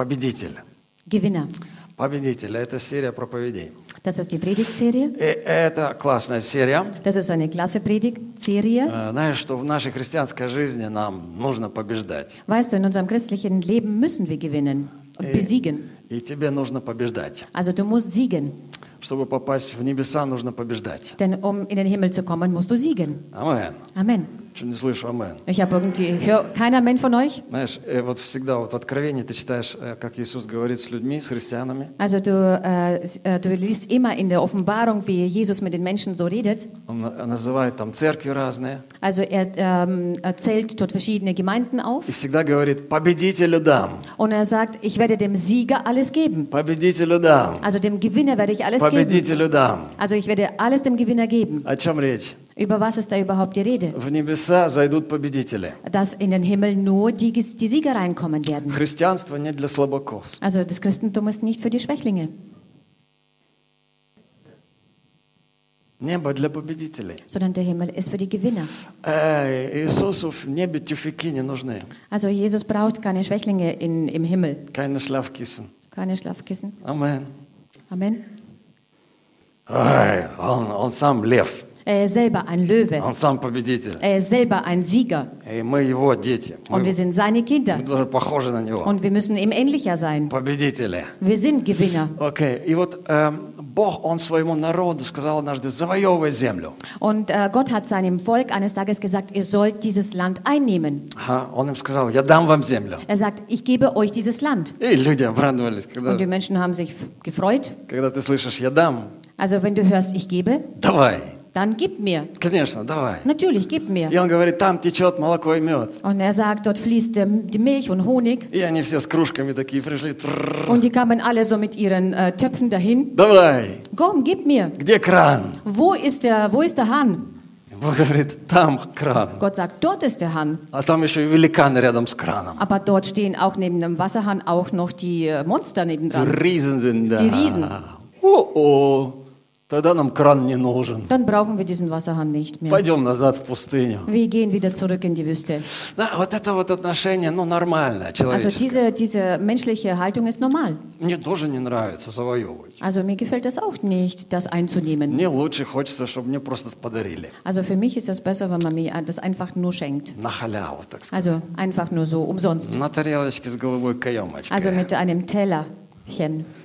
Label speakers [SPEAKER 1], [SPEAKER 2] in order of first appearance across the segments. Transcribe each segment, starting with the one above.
[SPEAKER 1] Победитель.
[SPEAKER 2] Gewinner.
[SPEAKER 1] Победитель. Это серия проповедей.
[SPEAKER 2] Das ist die Predigtserie.
[SPEAKER 1] И это классная серия.
[SPEAKER 2] Das ist eine klasse Predigtserie.
[SPEAKER 1] Э, Знаешь, что в нашей христианской жизни нам нужно побеждать.
[SPEAKER 2] Weißt du, in unserem christlichen Leben müssen wir gewinnen und besiegen.
[SPEAKER 1] И тебе нужно побеждать.
[SPEAKER 2] Also du musst siegen.
[SPEAKER 1] Чтобы попасть в небеса, нужно побеждать.
[SPEAKER 2] Denn um in den Himmel zu kommen, musst du siegen.
[SPEAKER 1] Амен.
[SPEAKER 2] Amen.
[SPEAKER 1] Что не слышу амен.
[SPEAKER 2] Ich habe irgendwie, ich höre kein Amen von euch.
[SPEAKER 1] Знаешь, э, вот всегда вот в Откровении ты читаешь, э, как Иисус говорит с людьми, с христианами.
[SPEAKER 2] Also du, äh, s- äh, du liest immer in der Offenbarung, wie Jesus mit den Menschen so redet.
[SPEAKER 1] Он на- называет там церкви разные.
[SPEAKER 2] Also er ähm, erzählt dort verschiedene Gemeinden auf
[SPEAKER 1] И всегда говорит, победителю дам,
[SPEAKER 2] und er sagt, ich werde dem Sieger alles geben.
[SPEAKER 1] победителю дам,
[SPEAKER 2] Also dem Gewinner werde ich alles geben.
[SPEAKER 1] победителю дам.
[SPEAKER 2] Also ich werde alles dem Gewinner geben.
[SPEAKER 1] О чем речь?
[SPEAKER 2] Über was ist da überhaupt die Rede?
[SPEAKER 1] В небеса зайдут победители.
[SPEAKER 2] Dass in den Himmel nur die, die Sieger reinkommen werden.
[SPEAKER 1] Христианство не для слабаков.
[SPEAKER 2] Also das Christentum ist nicht für die Schwächlinge,
[SPEAKER 1] Небо для победителей.
[SPEAKER 2] sondern der Himmel ist für die Gewinner.
[SPEAKER 1] Э, Иисусу в небе тюфяки не нужны.
[SPEAKER 2] Also Jesus braucht keine Schwächlinge in, im Himmel,
[SPEAKER 1] Keine Schlafkissen.
[SPEAKER 2] keine Schlafkissen.
[SPEAKER 1] Амен.
[SPEAKER 2] Amen.
[SPEAKER 1] Ой, он, он сам лев.
[SPEAKER 2] Er ist selber ein Löwe.
[SPEAKER 1] Он сам победитель.
[SPEAKER 2] Er ist selber ein Sieger.
[SPEAKER 1] И мы его дети.
[SPEAKER 2] Und
[SPEAKER 1] Мы,
[SPEAKER 2] wir sind seine
[SPEAKER 1] мы
[SPEAKER 2] Kinder.
[SPEAKER 1] даже похожи на него.
[SPEAKER 2] Und wir müssen ihm ähnlicher sein.
[SPEAKER 1] Победители.
[SPEAKER 2] Wir sind Gewinner.
[SPEAKER 1] Окей. И вот эм, Бог, Он своему народу сказал однажды, завоевывай землю.
[SPEAKER 2] Und äh, Gott hat seinem Volk eines Tages gesagt, ihr sollt dieses Land einnehmen.
[SPEAKER 1] Ага, Он им сказал, я дам вам землю.
[SPEAKER 2] Er sagt, ich gebe euch dieses Land.
[SPEAKER 1] И люди обрадовались, когда,
[SPEAKER 2] Und die Menschen haben sich gefreut.
[SPEAKER 1] когда ты слышишь, я дам.
[SPEAKER 2] Also wenn du hörst, ich gebe,
[SPEAKER 1] Давай.
[SPEAKER 2] dann gib mir.
[SPEAKER 1] Конечно, давай.
[SPEAKER 2] Natürlich, gib
[SPEAKER 1] И
[SPEAKER 2] mir.
[SPEAKER 1] он говорит, там течет молоко и мед.
[SPEAKER 2] Und er sagt, dort fließt ähm, die Milch und Honig.
[SPEAKER 1] И они все с кружками такие пришли. Трррр.
[SPEAKER 2] Und die kamen alle so mit ihren äh, Töpfen dahin.
[SPEAKER 1] Давай.
[SPEAKER 2] Komm, gib mir.
[SPEAKER 1] Где кран?
[SPEAKER 2] Wo ist der, wo ist der Hahn?
[SPEAKER 1] Бог говорит, там кран.
[SPEAKER 2] Gott sagt, dort ist der Hahn.
[SPEAKER 1] А там еще и великаны рядом с краном.
[SPEAKER 2] Aber dort stehen auch neben dem Wasserhahn auch noch die äh, Monster
[SPEAKER 1] Die
[SPEAKER 2] nebendran.
[SPEAKER 1] Riesen sind da.
[SPEAKER 2] Die Riesen.
[SPEAKER 1] О-о. Тогда нам кран не нужен.
[SPEAKER 2] Dann brauchen wir diesen Wasserhahn nicht mehr.
[SPEAKER 1] Пойдем назад в пустыню.
[SPEAKER 2] Wir gehen wieder zurück in die Wüste.
[SPEAKER 1] Да, вот это вот отношение, ну, нормальное,
[SPEAKER 2] Also
[SPEAKER 1] человеческое.
[SPEAKER 2] diese, diese menschliche Haltung ist normal.
[SPEAKER 1] Мне тоже не нравится завоевывать.
[SPEAKER 2] Also mir gefällt es auch nicht, das einzunehmen.
[SPEAKER 1] Мне лучше хочется, чтобы мне просто подарили.
[SPEAKER 2] Also für mich ist es besser, wenn man mir das einfach nur schenkt.
[SPEAKER 1] На халяву, так сказать.
[SPEAKER 2] Also einfach nur so umsonst.
[SPEAKER 1] На тарелочке с голубой каемочкой.
[SPEAKER 2] Also mit einem Tellerchen.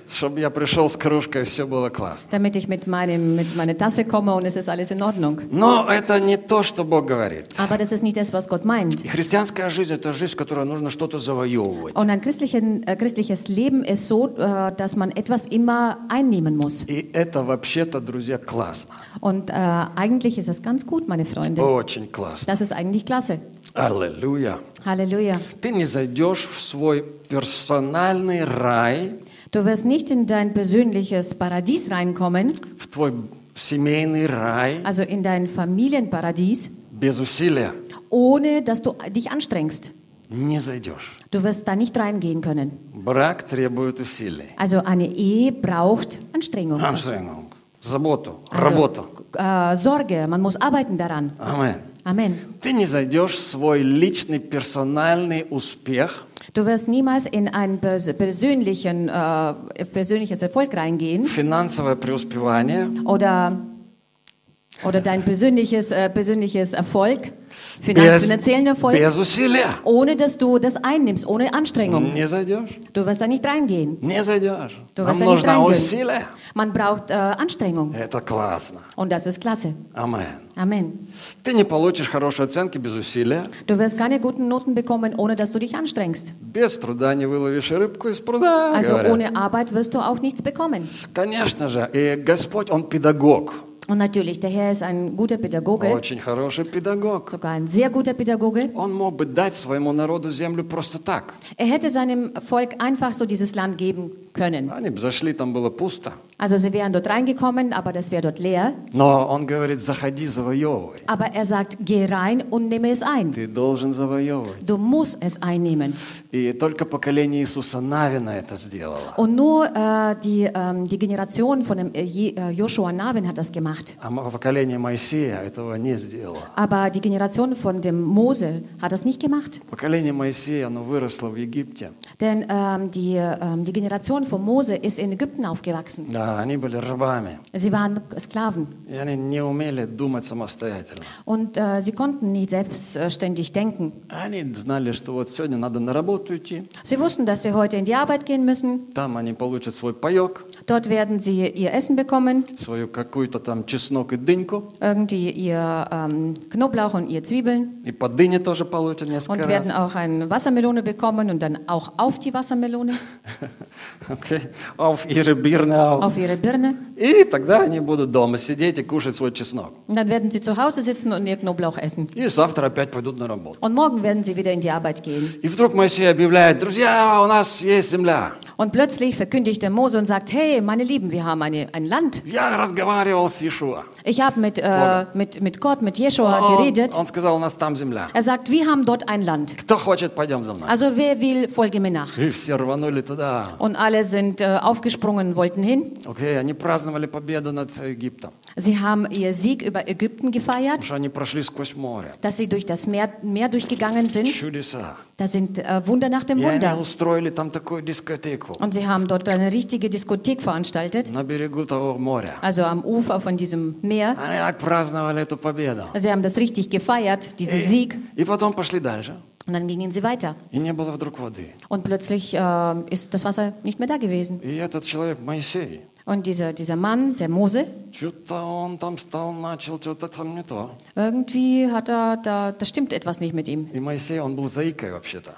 [SPEAKER 1] Чтобы я пришел с кружкой, все было классно.
[SPEAKER 2] Damit ich mit, meinem, mit meiner Tasse komme und es ist alles in Ordnung.
[SPEAKER 1] Но это не то, что Бог говорит.
[SPEAKER 2] Aber das ist nicht das, was Gott meint.
[SPEAKER 1] И христианская жизнь – это жизнь, в которой нужно что-то завоевывать.
[SPEAKER 2] Und ein christlichen, äh, christliches Leben ist so, äh, dass man etwas immer einnehmen muss.
[SPEAKER 1] И это вообще-то, друзья, классно.
[SPEAKER 2] Und äh, eigentlich ist das ganz gut, meine Freunde.
[SPEAKER 1] Очень классно.
[SPEAKER 2] Das ist eigentlich klasse.
[SPEAKER 1] Аллилуйя. Ты не зайдешь в свой персональный рай,
[SPEAKER 2] Du wirst nicht in dein persönliches Paradies reinkommen,
[SPEAKER 1] в твой семейный рай
[SPEAKER 2] also in dein Familienparadies,
[SPEAKER 1] без усилия.
[SPEAKER 2] ohne dass du dich anstrengst.
[SPEAKER 1] Не зайдешь.
[SPEAKER 2] Du wirst da nicht reingehen können.
[SPEAKER 1] Брак требует усилий.
[SPEAKER 2] Also eine Ehe braucht Anstrengung.
[SPEAKER 1] Anstrengung, заботу,
[SPEAKER 2] Also,
[SPEAKER 1] работу.
[SPEAKER 2] äh, Sorge, man muss arbeiten daran.
[SPEAKER 1] Амен.
[SPEAKER 2] Amen.
[SPEAKER 1] Ты не зайдешь в свой личный персональный успех,
[SPEAKER 2] Du wirst niemals in ein pers persönlichen, äh, persönliches Erfolg reingehen
[SPEAKER 1] финансовое преуспевание,
[SPEAKER 2] oder, oder dein persönliches, äh, persönliches Erfolg,
[SPEAKER 1] без,
[SPEAKER 2] Finanz finanziellen Erfolg,
[SPEAKER 1] без усилия.
[SPEAKER 2] ohne dass du das einnimmst, ohne Anstrengung.
[SPEAKER 1] Не зайдешь.
[SPEAKER 2] Du wirst da nicht reingehen.
[SPEAKER 1] Не зайдешь.
[SPEAKER 2] Du
[SPEAKER 1] Нам
[SPEAKER 2] wirst da nicht
[SPEAKER 1] нужно
[SPEAKER 2] reingehen.
[SPEAKER 1] усилие.
[SPEAKER 2] Man braucht äh, Anstrengung
[SPEAKER 1] Это классно.
[SPEAKER 2] und das ist klasse.
[SPEAKER 1] Амен.
[SPEAKER 2] Amen.
[SPEAKER 1] Ты не получишь хорошие оценки без усилия.
[SPEAKER 2] Du wirst keine guten Noten bekommen, ohne dass du dich anstrengst.
[SPEAKER 1] Без труда не выловишь рыбку из пруда.
[SPEAKER 2] Also
[SPEAKER 1] говорят.
[SPEAKER 2] ohne Arbeit wirst du auch nichts bekommen.
[SPEAKER 1] Конечно же. И Господь, Он педагог.
[SPEAKER 2] Und natürlich, der Herr ist ein guter Pädagoge,
[SPEAKER 1] Очень хороший педагог.
[SPEAKER 2] sogar ein sehr guter Pädagoge.
[SPEAKER 1] Он мог бы дать своему народу землю просто так.
[SPEAKER 2] Er hätte seinem Volk einfach so dieses Land geben können.
[SPEAKER 1] Они бы зашли, там было пусто.
[SPEAKER 2] Also sie wären dort reingekommen, aber das wäre dort leer.
[SPEAKER 1] Но он говорит, заходи, завоевывай.
[SPEAKER 2] Aber er sagt, geh rein und nehme es ein.
[SPEAKER 1] Ты должен завоевывать.
[SPEAKER 2] Du musst es einnehmen.
[SPEAKER 1] И только поколение Иисуса Навина это сделало.
[SPEAKER 2] Und nur äh, die, ähm, die Generation von dem äh, Je- äh, Joshua Navin hat das gemacht. gemacht. Aber die Generation von dem Mose hat das nicht gemacht. Denn ähm, die, ähm, die Generation von Mose ist in Ägypten aufgewachsen. Sie waren Sklaven. Und äh, sie konnten nicht selbstständig denken. Sie wussten, dass sie heute in die Arbeit gehen müssen.
[SPEAKER 1] Там они получат свой паек,
[SPEAKER 2] Dort werden sie ihr Essen bekommen,
[SPEAKER 1] свою какую-то там чеснок и дыньку.
[SPEAKER 2] irgendwie ihr ähm, Knoblauch und ihr Zwiebeln
[SPEAKER 1] И по дыне тоже получат несколько
[SPEAKER 2] und
[SPEAKER 1] раз.
[SPEAKER 2] werden auch eine Wassermelone bekommen und dann auch auf die Wassermelone,
[SPEAKER 1] Окей. Auf ihre Birne auf.
[SPEAKER 2] auf ihre Birne.
[SPEAKER 1] И тогда они будут дома сидеть и кушать свой чеснок.
[SPEAKER 2] Und dann werden sie zu Hause sitzen und ihr Knoblauch essen.
[SPEAKER 1] И завтра опять пойдут на работу.
[SPEAKER 2] Und morgen werden sie wieder in die Arbeit gehen.
[SPEAKER 1] И вдруг Моисей объявляет, друзья, у нас есть земля.
[SPEAKER 2] Und plötzlich verkündigt der Mose und sagt, hey, meine Lieben, wir haben eine, ein Land.
[SPEAKER 1] Я разговаривал с Иешуа.
[SPEAKER 2] Ich habe mit, äh, mit, mit Gott, mit Jeschua
[SPEAKER 1] Он,
[SPEAKER 2] geredet.
[SPEAKER 1] он сказал, у нас там земля.
[SPEAKER 2] Er sagt, wir haben dort ein Land.
[SPEAKER 1] Кто хочет, пойдем за мной.
[SPEAKER 2] Also wer will, folge mir nach.
[SPEAKER 1] И все рванули туда.
[SPEAKER 2] Und alle sind äh, aufgesprungen, wollten hin.
[SPEAKER 1] Окей, они праздновали победу над Египтом.
[SPEAKER 2] Sie haben ihr Sieg über Ägypten gefeiert, dass sie durch das Meer, Meer durchgegangen sind. Da sind äh, Wunder nach dem Wunder. Und sie haben dort eine richtige Diskothek veranstaltet, also am Ufer von diesem Meer. Sie haben das richtig gefeiert, diesen Sieg. Und dann gingen sie weiter. Und plötzlich äh, ist das Wasser nicht mehr da gewesen. Und dieser, dieser Mann, der Mose, irgendwie hat er, da, da stimmt etwas nicht mit ihm.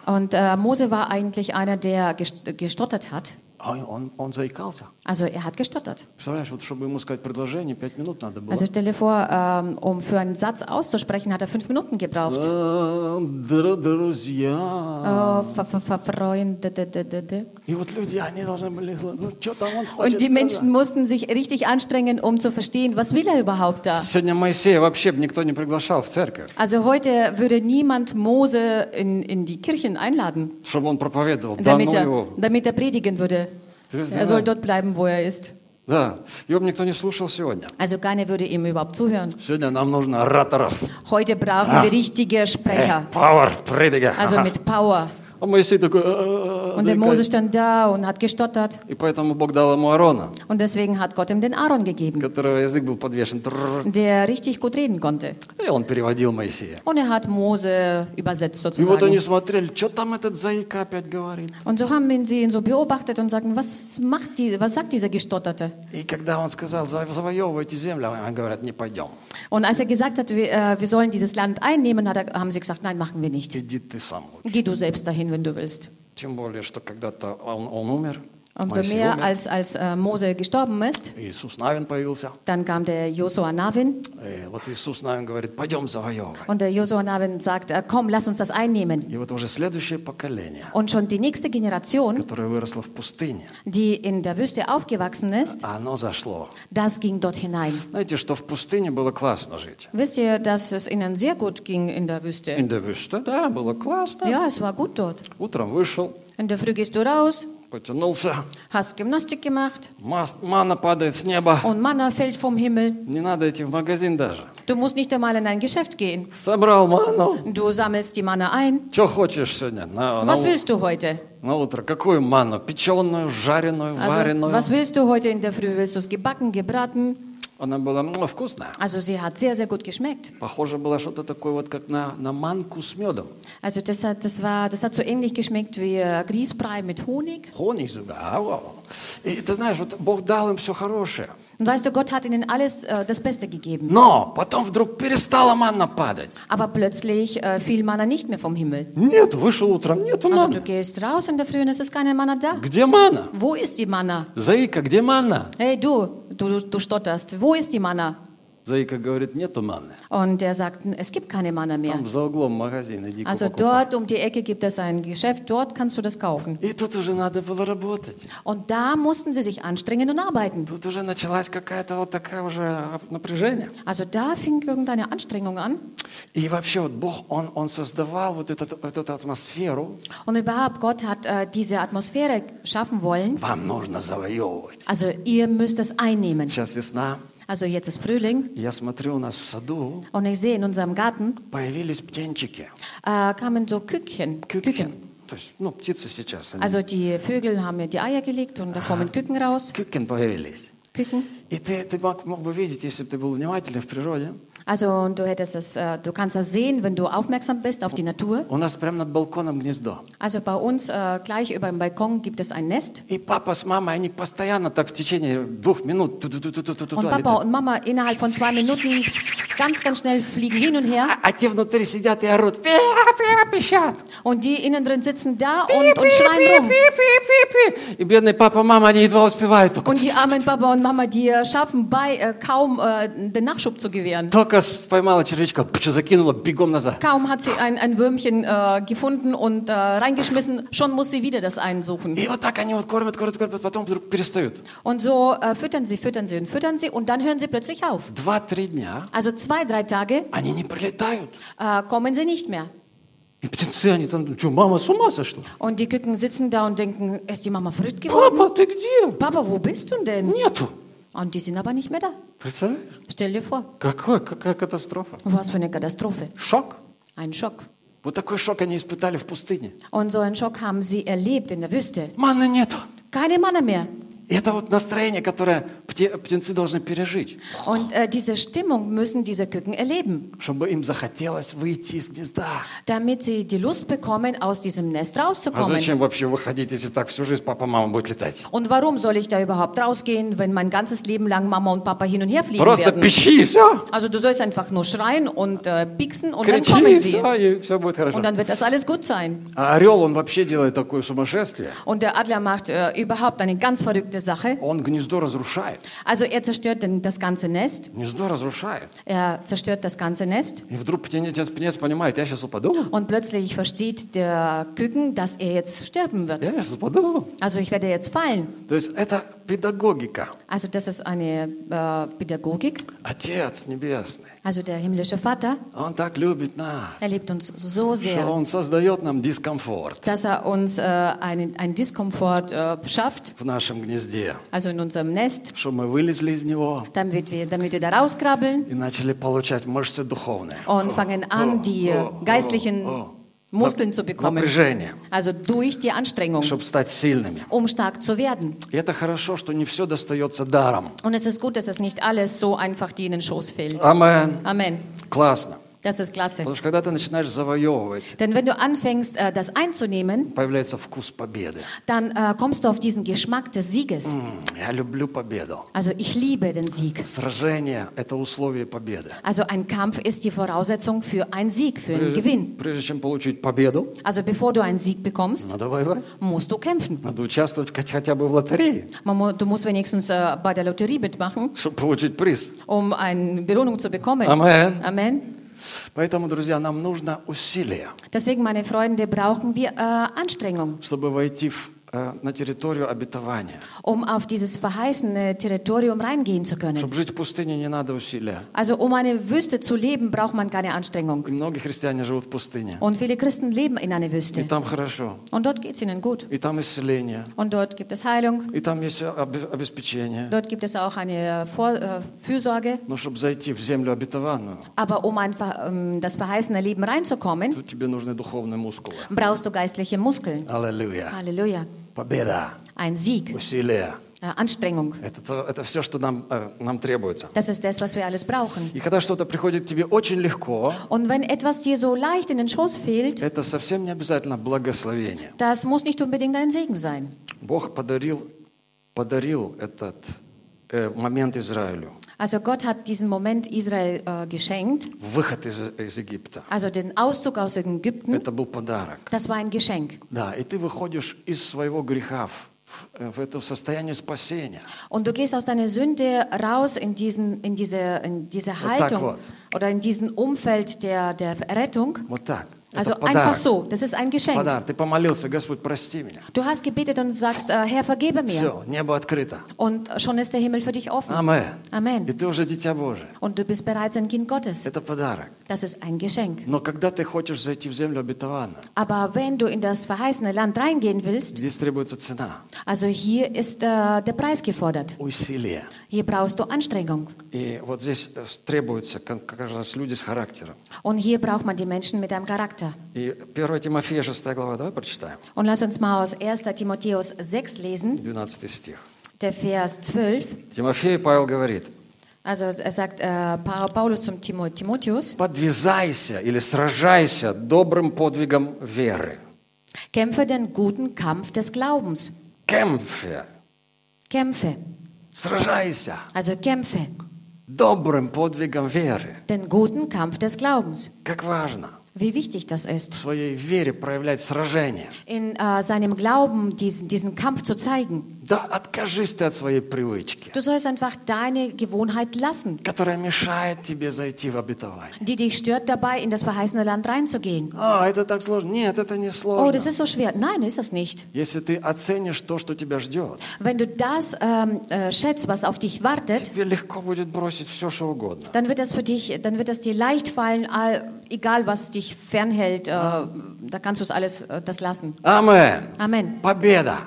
[SPEAKER 2] Und äh, Mose war eigentlich einer, der gestottert hat.
[SPEAKER 1] А он, он заикался.
[SPEAKER 2] Also er hat gestottert.
[SPEAKER 1] Представляешь, вот чтобы ему сказать предложение, пять минут надо было.
[SPEAKER 2] Also stell dir vor, ähm, um für einen Satz auszusprechen, hat er fünf Minuten gebraucht.
[SPEAKER 1] «А, др- Друзья.
[SPEAKER 2] Oh, ver- ver- ver- Freunde. d- d- d- d.
[SPEAKER 1] И вот люди, они должны были, ну что там он хочет
[SPEAKER 2] Und die
[SPEAKER 1] сказать?
[SPEAKER 2] Menschen mussten sich richtig anstrengen, um zu verstehen, was will er überhaupt da.
[SPEAKER 1] Сегодня Моисея вообще бы никто не приглашал в церковь,
[SPEAKER 2] Also heute würde niemand Mose in, in die Kirchen einladen,
[SPEAKER 1] чтобы он проповедовал. Да
[SPEAKER 2] damit
[SPEAKER 1] ну
[SPEAKER 2] er,
[SPEAKER 1] его.
[SPEAKER 2] damit er predigen würde.
[SPEAKER 1] Ты
[SPEAKER 2] Er soll
[SPEAKER 1] знаешь,
[SPEAKER 2] dort bleiben, wo er ist.
[SPEAKER 1] Да, его бы никто не слушал сегодня.
[SPEAKER 2] Also keiner würde ihm überhaupt zuhören.
[SPEAKER 1] Сегодня нам нужно ораторов.
[SPEAKER 2] Heute brauchen wir richtige Sprecher,
[SPEAKER 1] Power, прediга.
[SPEAKER 2] also mit Power.
[SPEAKER 1] А Моисей такой... «А-а-а»,
[SPEAKER 2] Und der
[SPEAKER 1] заикается.
[SPEAKER 2] Mose stand da und hat gestottert.
[SPEAKER 1] И поэтому Бог дал ему Аарона,
[SPEAKER 2] Und deswegen hat Gott ihm den Aaron gegeben,
[SPEAKER 1] которого язык был подвешен. Трррр.
[SPEAKER 2] der richtig gut reden konnte.
[SPEAKER 1] И он переводил Моисея.
[SPEAKER 2] Und er hat Mose übersetzt
[SPEAKER 1] И вот они
[SPEAKER 2] sozusagen.
[SPEAKER 1] смотрели, что там этот заика опять говорит.
[SPEAKER 2] Und so haben ihn sie ihn so beobachtet und sagten, was macht die, was sagt dieser Gestotterte?
[SPEAKER 1] И когда он сказал, «За- завоевывайте землю, они говорят, не пойдем.
[SPEAKER 2] Und als er gesagt hat, wir, äh, wir sollen dieses Land einnehmen, hat er, haben sie gesagt, nein, machen wir nicht.
[SPEAKER 1] Иди ты сам. лучше».
[SPEAKER 2] Geh du selbst dahin, Wenn du willst.
[SPEAKER 1] Тем более, что когда-то он, он умер,
[SPEAKER 2] Umso
[SPEAKER 1] Моисей
[SPEAKER 2] mehr,
[SPEAKER 1] умер,
[SPEAKER 2] als, als äh, Mose gestorben ist,
[SPEAKER 1] Иисус Навин появился.
[SPEAKER 2] dann kam der Josua Navin
[SPEAKER 1] И вот Иисус Навин говорит, пойдем завоевывать.
[SPEAKER 2] und der Josua Navin sagt, äh, komm, lass uns das einnehmen.
[SPEAKER 1] И вот уже следующее поколение,
[SPEAKER 2] Und schon die nächste Generation,
[SPEAKER 1] которое выросло в пустыне,
[SPEAKER 2] die in der Wüste aufgewachsen ist,
[SPEAKER 1] оно зашло.
[SPEAKER 2] das ging dort hinein.
[SPEAKER 1] Знаете, что в пустыне было классно жить?
[SPEAKER 2] Wisst ihr, dass es ihnen sehr gut ging in der Wüste?
[SPEAKER 1] In der Wüste, да, было классно.
[SPEAKER 2] Ja, es war gut dort.
[SPEAKER 1] Утром вышел,
[SPEAKER 2] In der Früh gehst du raus,
[SPEAKER 1] потянулся,
[SPEAKER 2] hast Gymnastik gemacht
[SPEAKER 1] манна падает с неба.
[SPEAKER 2] und Manna fällt vom Himmel.
[SPEAKER 1] Не надо идти в магазин даже.
[SPEAKER 2] Du musst nicht einmal in ein Geschäft gehen.
[SPEAKER 1] Собрал ману.
[SPEAKER 2] Du sammelst die Manna ein.
[SPEAKER 1] Что хочешь сегодня? На, на
[SPEAKER 2] Was
[SPEAKER 1] у-
[SPEAKER 2] willst du heute?
[SPEAKER 1] на утро. Какую ману? Печеную, жареную,
[SPEAKER 2] Also,
[SPEAKER 1] вареную?
[SPEAKER 2] was willst du heute in der Früh? Willst du es gebacken, gebraten?
[SPEAKER 1] Она была ну, вкусная.
[SPEAKER 2] Also, sie hat sehr, sehr gut geschmeckt.
[SPEAKER 1] Похоже было что-то такое, вот как на, на манку с медом.
[SPEAKER 2] Also, das hat, das, war, das hat so ähnlich geschmeckt wie äh, Grießbrei mit Honig.
[SPEAKER 1] Хоник сюда. а, вау. И ты знаешь, вот Бог дал им все хорошее.
[SPEAKER 2] Und weißt du, Gott hat ihnen alles äh, das Beste gegeben.
[SPEAKER 1] Но потом вдруг перестала манна падать.
[SPEAKER 2] Aber plötzlich äh, fiel Manna nicht mehr vom Himmel.
[SPEAKER 1] Нет, вышел утром, нету
[SPEAKER 2] Also,
[SPEAKER 1] манны.
[SPEAKER 2] du gehst raus in der Früh und es ist keine Manna da.
[SPEAKER 1] Где мана?
[SPEAKER 2] Wo ist die Manna?
[SPEAKER 1] Заика, где манна?
[SPEAKER 2] Hey, du, du, du stotterst. Wo ist die Manna?
[SPEAKER 1] Заика говорит, нету манны.
[SPEAKER 2] Und er sagt, es gibt keine Manna mehr.
[SPEAKER 1] Там за углом магазин, иди
[SPEAKER 2] Also
[SPEAKER 1] покупай.
[SPEAKER 2] dort um die Ecke gibt es ein Geschäft, dort kannst du das kaufen.
[SPEAKER 1] И тут уже надо было работать.
[SPEAKER 2] Und da mussten sie sich anstrengen und arbeiten.
[SPEAKER 1] Тут уже началась какая-то вот такая уже напряжение.
[SPEAKER 2] Also da fing irgendeine Anstrengung an.
[SPEAKER 1] И вообще вот Бог, Он, он создавал вот, этот, вот эту атмосферу.
[SPEAKER 2] Und überhaupt, Gott hat äh, diese Atmosphäre schaffen wollen.
[SPEAKER 1] Вам нужно завоевывать.
[SPEAKER 2] Also ihr müsst es einnehmen.
[SPEAKER 1] Сейчас весна,
[SPEAKER 2] Also jetzt ist Frühling
[SPEAKER 1] Я смотрю, у нас в саду
[SPEAKER 2] und ich sehe in unserem Garten
[SPEAKER 1] появились птенчики.
[SPEAKER 2] äh, kamen so Küken.
[SPEAKER 1] Küken. То есть, ну, птицы сейчас. Они.
[SPEAKER 2] Also die Vögel haben ja die Eier gelegt und da kommen Küken raus.
[SPEAKER 1] Küken появились.
[SPEAKER 2] Küken.
[SPEAKER 1] И ты, ты мог, мог бы видеть, если бы ты был внимательный в природе.
[SPEAKER 2] Also und du hättest es, äh, du kannst das sehen, wenn du aufmerksam bist auf die Natur.
[SPEAKER 1] У нас прямо над балконом гнездо.
[SPEAKER 2] Also bei uns äh, gleich über dem Balkon gibt es ein Nest.
[SPEAKER 1] И папа с мамой, они постоянно так в течение двух минут ту-ту-ту-ту-ту-ту
[SPEAKER 2] Und Papa und Mama innerhalb von zwei Minuten ganz, ganz schnell fliegen hin und her.
[SPEAKER 1] А, а те внутри сидят и орут. Пи, пи, пищат.
[SPEAKER 2] Und die innen drin sitzen da und, und schreien rum.
[SPEAKER 1] Пи-пи-пи-пи. И бедный папа, мама, они едва успевают. Только,
[SPEAKER 2] Und die armen Papa und Mama, die äh, schaffen bei äh, kaum äh, den Nachschub zu gewähren.
[SPEAKER 1] только с- поймала червячка, пчу, закинула, бегом назад.
[SPEAKER 2] Kaum hat sie ein, ein Würmchen äh, gefunden und äh, reingeschmissen, schon muss sie wieder das einsuchen.
[SPEAKER 1] И вот так они вот кормят, кормят, кормят, потом вдруг перестают.
[SPEAKER 2] Und so äh, füttern sie, füttern sie und füttern sie und dann hören sie plötzlich auf.
[SPEAKER 1] Два-три дня
[SPEAKER 2] Also zwei, drei Tage
[SPEAKER 1] они не прилетают.
[SPEAKER 2] äh, kommen sie nicht mehr.
[SPEAKER 1] И птенцы, они там, что, мама с ума сошла?
[SPEAKER 2] Und die Küken sitzen da und denken, ist die Mama verrückt geworden?
[SPEAKER 1] Папа, ты где?
[SPEAKER 2] Papa, wo bist du denn?
[SPEAKER 1] Нету.
[SPEAKER 2] Und die sind aber nicht mehr da.
[SPEAKER 1] Представляешь?
[SPEAKER 2] Stell dir vor,
[SPEAKER 1] Какой, какая катастрофа.
[SPEAKER 2] was für eine Katastrophe.
[SPEAKER 1] Шок.
[SPEAKER 2] Ein Schock.
[SPEAKER 1] Вот такой шок они испытали в пустыне.
[SPEAKER 2] Und so einen Schock haben sie erlebt in der Wüste.
[SPEAKER 1] Манны нету.
[SPEAKER 2] Keine Manne mehr.
[SPEAKER 1] Это вот настроение, которое пте- птенцы должны пережить,
[SPEAKER 2] Und äh, diese Stimmung müssen diese Küken erleben,
[SPEAKER 1] чтобы им захотелось выйти из гнезда.
[SPEAKER 2] damit sie die Lust bekommen, aus diesem Nest
[SPEAKER 1] А
[SPEAKER 2] rauszukommen.
[SPEAKER 1] зачем вообще выходить, если так всю жизнь папа, мама будет летать?
[SPEAKER 2] Und warum soll ich da überhaupt rausgehen, wenn mein ganzes Leben lang Mama und Papa hin und her fliegen
[SPEAKER 1] Просто
[SPEAKER 2] werden?
[SPEAKER 1] пищи, и все.
[SPEAKER 2] Also du sollst einfach nur schreien und äh, pieksen und dann kommen
[SPEAKER 1] Кричи,
[SPEAKER 2] sie.
[SPEAKER 1] все, и все будет хорошо.
[SPEAKER 2] Und dann wird das alles gut sein.
[SPEAKER 1] А орел, он вообще делает такое сумасшествие.
[SPEAKER 2] Und der Adler macht äh, überhaupt eine ganz verrückte Sache.
[SPEAKER 1] Он гнездо разрушает.
[SPEAKER 2] Also er zerstört den, das ganze Nest.
[SPEAKER 1] Гнездо разрушает.
[SPEAKER 2] Er zerstört das ganze Nest.
[SPEAKER 1] И вдруг птенец, птенец понимает, я сейчас упаду.
[SPEAKER 2] Und plötzlich versteht der Küken, dass er jetzt sterben wird.
[SPEAKER 1] Я сейчас упаду.
[SPEAKER 2] Also ich werde jetzt fallen.
[SPEAKER 1] То есть это педагогика.
[SPEAKER 2] Also das ist eine äh, Pädagogik.
[SPEAKER 1] Отец Небесный,
[SPEAKER 2] Also der himmlische Vater,
[SPEAKER 1] Он так любит нас,
[SPEAKER 2] er liebt uns so
[SPEAKER 1] что
[SPEAKER 2] sehr,
[SPEAKER 1] Он создает нам дискомфорт
[SPEAKER 2] dass er uns äh, einen, einen Diskomfort äh, schafft,
[SPEAKER 1] в нашем гнезде,
[SPEAKER 2] also in unserem Nest,
[SPEAKER 1] чтобы мы вылезли из него
[SPEAKER 2] damit wir, damit wir da rauskrabbeln
[SPEAKER 1] и начали получать мышцы духовные.
[SPEAKER 2] und fangen an, die äh, geistlichen Muskeln zu bekommen.
[SPEAKER 1] Напряжение,
[SPEAKER 2] Also durch die Anstrengung,
[SPEAKER 1] чтобы стать сильными.
[SPEAKER 2] um stark zu werden.
[SPEAKER 1] И это хорошо, что не все достается даром.
[SPEAKER 2] Und es ist gut, dass es nicht alles so einfach dir in den Schoß fällt.
[SPEAKER 1] Амен.
[SPEAKER 2] Amen.
[SPEAKER 1] Классно.
[SPEAKER 2] Das ist klasse.
[SPEAKER 1] Потому что когда ты начинаешь завоевывать,
[SPEAKER 2] Denn wenn du anfängst, äh, das einzunehmen,
[SPEAKER 1] появляется вкус победы.
[SPEAKER 2] dann äh, kommst du auf diesen Geschmack des Sieges.
[SPEAKER 1] М, Я люблю победу.
[SPEAKER 2] Also ich liebe den Sieg.
[SPEAKER 1] Сражение – это условие победы.
[SPEAKER 2] Also ein Kampf ist die Voraussetzung für einen Sieg, für einen Gewinn.
[SPEAKER 1] Прежде чем получить победу,
[SPEAKER 2] Also bevor du einen Sieg bekommst,
[SPEAKER 1] надо воевать.
[SPEAKER 2] musst du kämpfen.
[SPEAKER 1] Надо участвовать хоть- хотя бы в лотерее,
[SPEAKER 2] Man mu du musst wenigstens äh, bei der Lotterie mitmachen,
[SPEAKER 1] чтобы получить приз.
[SPEAKER 2] um eine Belohnung zu bekommen.
[SPEAKER 1] Амен.
[SPEAKER 2] Amen.
[SPEAKER 1] Поэтому, друзья, нам нужно усилие,
[SPEAKER 2] Deswegen, meine Freunde, brauchen wir äh, Anstrengung,
[SPEAKER 1] чтобы войти в, э, на территорию обетования.
[SPEAKER 2] um auf dieses verheißene Territorium reingehen zu können.
[SPEAKER 1] Чтобы жить в пустыне, не надо усилия.
[SPEAKER 2] Also um eine Wüste zu leben, braucht man keine Anstrengung.
[SPEAKER 1] И многие христиане живут в пустыне.
[SPEAKER 2] Und viele Christen leben in einer
[SPEAKER 1] И
[SPEAKER 2] Wüste.
[SPEAKER 1] там хорошо.
[SPEAKER 2] Und dort geht es ihnen gut.
[SPEAKER 1] И там исцеление.
[SPEAKER 2] Und dort gibt es Heilung.
[SPEAKER 1] И там есть об- обеспечение.
[SPEAKER 2] Dort gibt es auch eine Vor äh, Fürsorge.
[SPEAKER 1] Но чтобы зайти в землю обетованную,
[SPEAKER 2] Aber um einfach ähm, das verheißene Leben reinzukommen,
[SPEAKER 1] тут тебе нужны духовные мускулы.
[SPEAKER 2] brauchst du geistliche Muskeln.
[SPEAKER 1] Аллилуйя.
[SPEAKER 2] Halleluja.
[SPEAKER 1] Победа.
[SPEAKER 2] Ein Sieg,
[SPEAKER 1] Усилие.
[SPEAKER 2] äh, Anstrengung.
[SPEAKER 1] Это, то- это все, что нам, э, нам требуется.
[SPEAKER 2] Das ist das, was wir alles brauchen.
[SPEAKER 1] И когда что-то приходит тебе очень легко,
[SPEAKER 2] Und wenn etwas dir so leicht in den Schoß fehlt,
[SPEAKER 1] это совсем не обязательно благословение.
[SPEAKER 2] das muss nicht unbedingt ein Segen sein.
[SPEAKER 1] Бог подарил, подарил этот момент Израилю.
[SPEAKER 2] Also Gott hat diesen Moment Israel äh, geschenkt,
[SPEAKER 1] Выход из, из Египта.
[SPEAKER 2] also den Auszug aus Ägypten,
[SPEAKER 1] Это был подарок.
[SPEAKER 2] das war ein Geschenk.
[SPEAKER 1] Да, и ты выходишь из своего греха в, в- в это состояние спасения.
[SPEAKER 2] Und du gehst aus deiner Sünde raus in, diesen, in diese, in diese
[SPEAKER 1] так
[SPEAKER 2] Haltung
[SPEAKER 1] вот.
[SPEAKER 2] oder in diesen Umfeld der, der Errettung.
[SPEAKER 1] Вот так.
[SPEAKER 2] Also
[SPEAKER 1] это
[SPEAKER 2] einfach
[SPEAKER 1] подарок.
[SPEAKER 2] so, das ist ein Geschenk.
[SPEAKER 1] Подарок. Ты помолился, Господь, прости меня.
[SPEAKER 2] Du hast gebetet und sagst, äh, Herr, vergebe mir.
[SPEAKER 1] Все, небо открыто.
[SPEAKER 2] Und schon ist der Himmel für dich offen.
[SPEAKER 1] Амен. И
[SPEAKER 2] Amen.
[SPEAKER 1] ты уже дитя Божие.
[SPEAKER 2] Und du bist bereits ein Kind Gottes.
[SPEAKER 1] Это подарок.
[SPEAKER 2] Das ist ein Geschenk.
[SPEAKER 1] Но когда ты хочешь зайти в землю обетованную,
[SPEAKER 2] Aber wenn du in das verheißene Land reingehen willst,
[SPEAKER 1] здесь требуется цена,
[SPEAKER 2] also hier ist äh, der Preis gefordert.
[SPEAKER 1] усилие.
[SPEAKER 2] Hier brauchst du Anstrengung.
[SPEAKER 1] И вот здесь э, требуются как как раз люди с характером.
[SPEAKER 2] Und hier braucht man die Menschen mit einem Charakter.
[SPEAKER 1] И 1 Тимофея 6 глава, давай прочитаем,
[SPEAKER 2] Und lass uns mal aus 1. Timotheus 6 lesen,
[SPEAKER 1] 12 стих.
[SPEAKER 2] der Vers 12.
[SPEAKER 1] Тимофей Павел говорит,
[SPEAKER 2] Also er sagt äh, Pa- Paulus zum Timo Timotheus,
[SPEAKER 1] подвязайся или сражайся добрым подвигом веры.
[SPEAKER 2] kämpfe den guten Kampf des Glaubens.
[SPEAKER 1] Кемфе,
[SPEAKER 2] Kämpfe,
[SPEAKER 1] сражайся
[SPEAKER 2] also kämpfe
[SPEAKER 1] добрым подвигом веры.
[SPEAKER 2] den guten Kampf des Glaubens.
[SPEAKER 1] Как важно
[SPEAKER 2] Wie wichtig das
[SPEAKER 1] в
[SPEAKER 2] ist,
[SPEAKER 1] своей вере проявлять сражение.
[SPEAKER 2] in äh, seinem Glauben diesen, diesen Kampf zu zeigen.
[SPEAKER 1] Да откажись ты от своей привычки,
[SPEAKER 2] Du sollst einfach deine Gewohnheit lassen,
[SPEAKER 1] которая мешает тебе зайти в обетование.
[SPEAKER 2] die dich stört dabei, in das verheißene Land reinzugehen.
[SPEAKER 1] А, это так сложно. Нет, это не
[SPEAKER 2] Oh, das
[SPEAKER 1] сложно.
[SPEAKER 2] ist so schwer. Nein, ist das nicht.
[SPEAKER 1] Если ты оценишь то, что тебя ждет,
[SPEAKER 2] Wenn du das ähm, äh, schätzt, was auf dich wartet,
[SPEAKER 1] тебе легко будет бросить все, что угодно.
[SPEAKER 2] dann wird das für dich, dann wird das dir leicht fallen, all, egal was dich fernhält, äh, da kannst du es alles äh, das lassen.
[SPEAKER 1] Амен.
[SPEAKER 2] Amen.
[SPEAKER 1] Победа.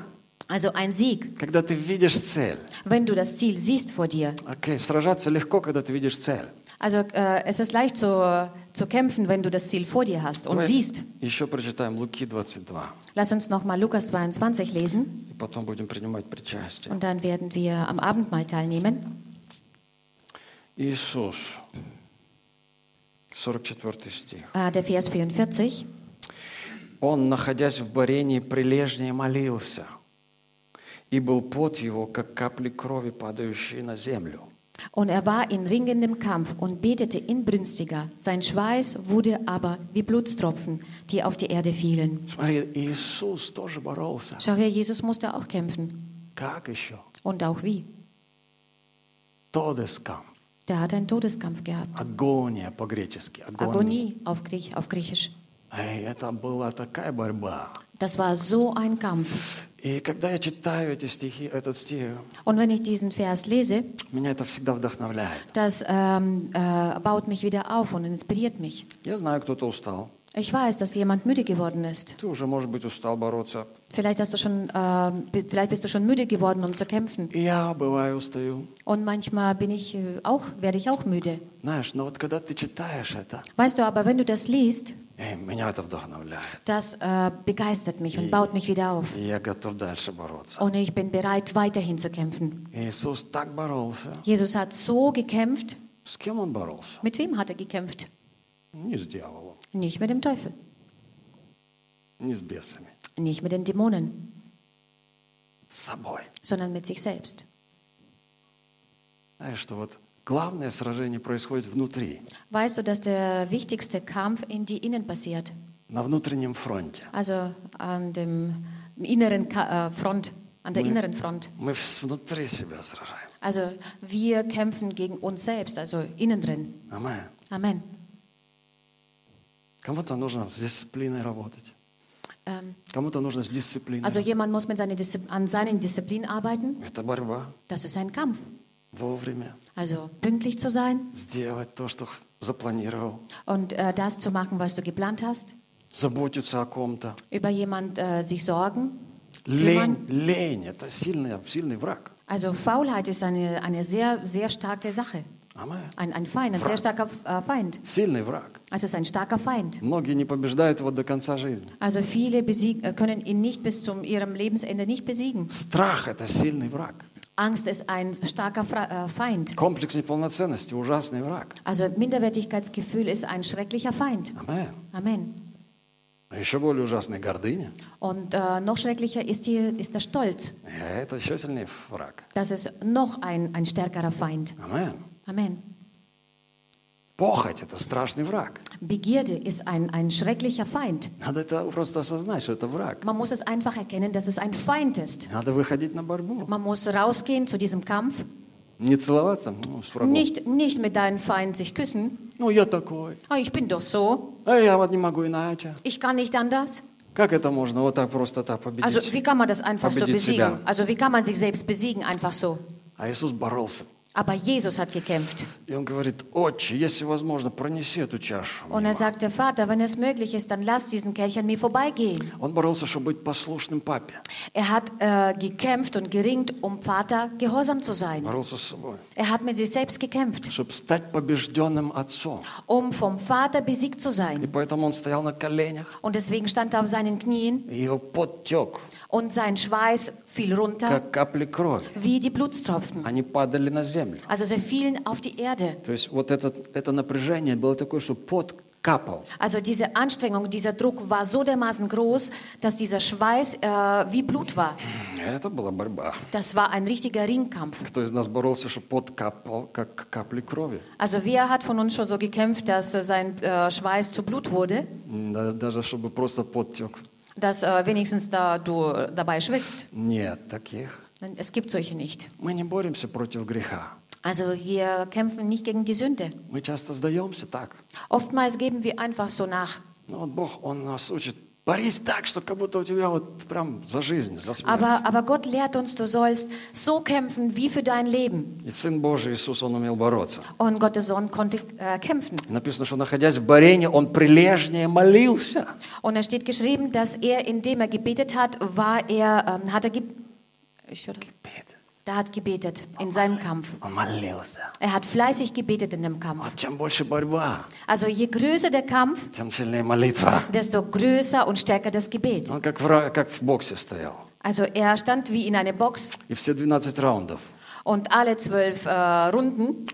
[SPEAKER 2] Also ein Sieg,
[SPEAKER 1] Когда ты видишь цель.
[SPEAKER 2] wenn du das Ziel siehst vor dir.
[SPEAKER 1] Окей, сражаться легко, когда ты видишь цель.
[SPEAKER 2] Also äh, es ist leicht zu, zu kämpfen, wenn du das Ziel vor dir hast und
[SPEAKER 1] Давай
[SPEAKER 2] siehst.
[SPEAKER 1] Еще прочитаем Луки 22.
[SPEAKER 2] Lass uns nochmal Lukas 22 lesen
[SPEAKER 1] И потом будем принимать причастие.
[SPEAKER 2] und dann werden wir am Abendmahl teilnehmen.
[SPEAKER 1] Иисус. 44 стих.
[SPEAKER 2] Äh, der Vers 44.
[SPEAKER 1] Он, находясь в барении, прилежнее молился, и был пот его, как капли крови, падающие на землю.
[SPEAKER 2] Und er war in ringendem Kampf und betete inbrünstiger. Sein Schweiß wurde aber wie Blutstropfen, die auf die Erde fielen.
[SPEAKER 1] Смотри, Иисус тоже боролся.
[SPEAKER 2] Schau her, Jesus musste auch kämpfen.
[SPEAKER 1] Как еще?
[SPEAKER 2] Und auch wie?
[SPEAKER 1] Тодескам.
[SPEAKER 2] Der hat einen Todeskampf gehabt.
[SPEAKER 1] Агония по-гречески. Агония.
[SPEAKER 2] Auf, Griech, auf Griechisch.
[SPEAKER 1] Эй, это была такая борьба.
[SPEAKER 2] Das war so ein Kampf.
[SPEAKER 1] И когда я читаю эти стихи, этот стих,
[SPEAKER 2] Und wenn ich diesen Vers lese,
[SPEAKER 1] меня это всегда вдохновляет.
[SPEAKER 2] das ähm, äh, baut mich wieder auf und inspiriert mich.
[SPEAKER 1] Я знаю, кто-то устал.
[SPEAKER 2] Ich weiß, dass jemand müde geworden ist.
[SPEAKER 1] Ты уже, может быть, устал бороться.
[SPEAKER 2] Vielleicht, hast du schon, äh, bi- vielleicht bist du schon müde geworden, um zu kämpfen.
[SPEAKER 1] И я, бываю, устаю.
[SPEAKER 2] Und manchmal bin ich äh, auch, werde ich auch müde.
[SPEAKER 1] Знаешь, но вот когда ты читаешь это,
[SPEAKER 2] Weißt du, aber wenn du das liest,
[SPEAKER 1] эй, меня это вдохновляет.
[SPEAKER 2] das äh, begeistert mich und baut mich wieder auf.
[SPEAKER 1] И я готов дальше бороться.
[SPEAKER 2] Und ich bin bereit, weiterhin zu kämpfen.
[SPEAKER 1] Иисус так боролся.
[SPEAKER 2] Jesus hat so gekämpft.
[SPEAKER 1] С кем он боролся?
[SPEAKER 2] Mit wem hat er gekämpft?
[SPEAKER 1] Не с дьяволом,
[SPEAKER 2] Nicht mit dem Teufel,
[SPEAKER 1] не с бесами.
[SPEAKER 2] nicht mit den Dämonen,
[SPEAKER 1] С собой.
[SPEAKER 2] sondern mit sich selbst.
[SPEAKER 1] Знаешь, что вот главное сражение происходит внутри,
[SPEAKER 2] Weißt du, dass der wichtigste Kampf in die Innen passiert?
[SPEAKER 1] на внутреннем фронте.
[SPEAKER 2] Also an dem inneren Ka äh, Front, an der inneren Front.
[SPEAKER 1] Мы вс- внутри себя сражаем.
[SPEAKER 2] Also wir kämpfen gegen uns selbst, also innen drin.
[SPEAKER 1] Амен.
[SPEAKER 2] Amen.
[SPEAKER 1] Кому-то нужно с дисциплиной работать.
[SPEAKER 2] Ähm,
[SPEAKER 1] Кому-то нужно с дисциплиной.
[SPEAKER 2] also jemand muss mit seiner Diszi an seinen Disziplin arbeiten.
[SPEAKER 1] Это борьба.
[SPEAKER 2] Das ist ein Kampf.
[SPEAKER 1] Вовремя
[SPEAKER 2] Also pünktlich zu sein
[SPEAKER 1] сделать то, что запланировал.
[SPEAKER 2] und äh, das zu machen, was du geplant hast.
[SPEAKER 1] Заботиться о ком-то.
[SPEAKER 2] Über jemand äh, sich sorgen.
[SPEAKER 1] Лень, лень – это сильный, сильный враг.
[SPEAKER 2] Also Faulheit ist eine, eine sehr, sehr starke Sache.
[SPEAKER 1] Амен.
[SPEAKER 2] Ein, ein Feind, ein sehr starker äh, Feind.
[SPEAKER 1] Сильный враг.
[SPEAKER 2] Es ist ein starker Feind.
[SPEAKER 1] Многие не побеждают его до конца жизни.
[SPEAKER 2] Also viele besieg, äh, können ihn nicht bis zum ihrem Lebensende nicht besiegen.
[SPEAKER 1] Страх – это сильный враг.
[SPEAKER 2] Angst ist ein starker Fra äh, Feind.
[SPEAKER 1] Комплекс неполноценности – ужасный враг.
[SPEAKER 2] Also Minderwertigkeitsgefühl ist ein schrecklicher Feind.
[SPEAKER 1] Амен.
[SPEAKER 2] Amen.
[SPEAKER 1] А еще более ужасная гордыня.
[SPEAKER 2] Und äh, noch schrecklicher ist, die, ist der Stolz.
[SPEAKER 1] Э, Это еще сильнее враг.
[SPEAKER 2] Das ist noch ein, ein stärkerer Feind.
[SPEAKER 1] Амен.
[SPEAKER 2] Amen.
[SPEAKER 1] Похоть – это страшный враг.
[SPEAKER 2] Begierde ist ein, ein schrecklicher Feind.
[SPEAKER 1] Надо это просто осознать, что это враг.
[SPEAKER 2] Man muss es einfach erkennen, dass es ein Feind ist.
[SPEAKER 1] Надо выходить на борьбу.
[SPEAKER 2] Man muss rausgehen zu diesem Kampf,
[SPEAKER 1] Не целоваться ну, с врагом.
[SPEAKER 2] nicht, nicht mit deinem Feind sich küssen.
[SPEAKER 1] Ну, я такой.
[SPEAKER 2] Oh, ich bin doch so,
[SPEAKER 1] А я вот не могу иначе.
[SPEAKER 2] ich kann nicht anders.
[SPEAKER 1] Как это можно вот так просто так победить?
[SPEAKER 2] Also wie kann man das einfach so
[SPEAKER 1] Победить
[SPEAKER 2] besiegen?
[SPEAKER 1] себя.
[SPEAKER 2] Also wie kann man sich selbst besiegen einfach so?
[SPEAKER 1] А Иисус боролся.
[SPEAKER 2] Aber Jesus hat gekämpft. Und er sagte, Vater, wenn es möglich ist, dann lass diesen Kelch an mir vorbeigehen. Er hat äh, gekämpft und geringt, um Vater gehorsam zu sein. Er hat mit sich selbst gekämpft, um vom Vater besiegt zu sein. Und deswegen stand er auf seinen Knien.
[SPEAKER 1] Und er
[SPEAKER 2] und sein Schweiß fiel runter. Wie die Blutstropfen. Also sie fielen auf die Erde. Also diese Anstrengung, dieser Druck war so dermaßen groß, dass dieser Schweiß äh, wie Blut war. Das war ein richtiger Ringkampf. Also wer hat von uns schon so gekämpft, dass sein äh, Schweiß zu Blut wurde?
[SPEAKER 1] М, да- Даже чтобы просто пот тек.
[SPEAKER 2] dass äh, wenigstens da du äh, dabei schwitzt?
[SPEAKER 1] Нет таких.
[SPEAKER 2] Es gibt solche nicht.
[SPEAKER 1] Мы не боремся против греха.
[SPEAKER 2] Also wir kämpfen nicht gegen die Sünde.
[SPEAKER 1] Мы часто сдаемся так.
[SPEAKER 2] Oftmals geben wir einfach so nach.
[SPEAKER 1] Но вот Бог, Он нас учит, борись так, что как будто у тебя вот прям за жизнь, за смерть.
[SPEAKER 2] Aber, aber Gott lehrt uns, du sollst so kämpfen wie für dein Leben.
[SPEAKER 1] И Сын Божий Иисус, Он умел бороться.
[SPEAKER 2] Und Gottes Sohn konnte äh, kämpfen.
[SPEAKER 1] Написано, что находясь в борении, Он прилежнее молился.
[SPEAKER 2] Und es steht geschrieben, dass er, indem er gebetet hat, war er, ähm, hat er, ge Ich höre- Er hat gebetet in seinem Kampf. Er hat fleißig gebetet in dem Kampf. Also je größer der Kampf, desto größer und stärker das Gebet. Also er stand wie in einer Box. Und alle zwölf äh, Runden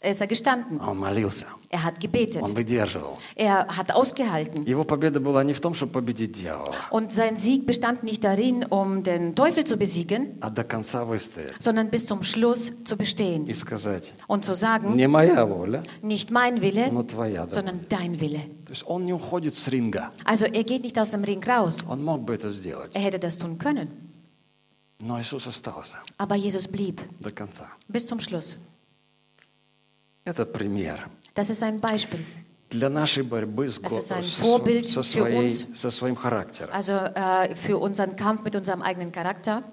[SPEAKER 2] ist er gestanden.
[SPEAKER 1] Он молился.
[SPEAKER 2] Er hat gebetet.
[SPEAKER 1] Он выдерживал.
[SPEAKER 2] Er hat ausgehalten.
[SPEAKER 1] Его победа была не в том, чтобы победить дьявола,
[SPEAKER 2] Und sein Sieg bestand nicht darin, um den Teufel zu besiegen,
[SPEAKER 1] а до конца выстоять
[SPEAKER 2] sondern bis zum Schluss zu bestehen
[SPEAKER 1] и сказать,
[SPEAKER 2] und zu sagen,
[SPEAKER 1] не моя воля,
[SPEAKER 2] nicht mein Wille,
[SPEAKER 1] но твоя. да».
[SPEAKER 2] sondern dein Wille.
[SPEAKER 1] То есть он не уходит с ринга.
[SPEAKER 2] Also er geht nicht aus dem Ring raus.
[SPEAKER 1] Он мог бы это сделать,
[SPEAKER 2] Er hätte das tun können.
[SPEAKER 1] но Иисус остался
[SPEAKER 2] Aber Jesus blieb
[SPEAKER 1] до конца.
[SPEAKER 2] bis zum Schluss.
[SPEAKER 1] Это пример
[SPEAKER 2] Das ist ein Beispiel.
[SPEAKER 1] для нашей борьбы с
[SPEAKER 2] Das ist
[SPEAKER 1] Го-
[SPEAKER 2] ein
[SPEAKER 1] со, со своей- со своим характером.
[SPEAKER 2] Also äh, für unseren Kampf mit unserem eigenen Charakter.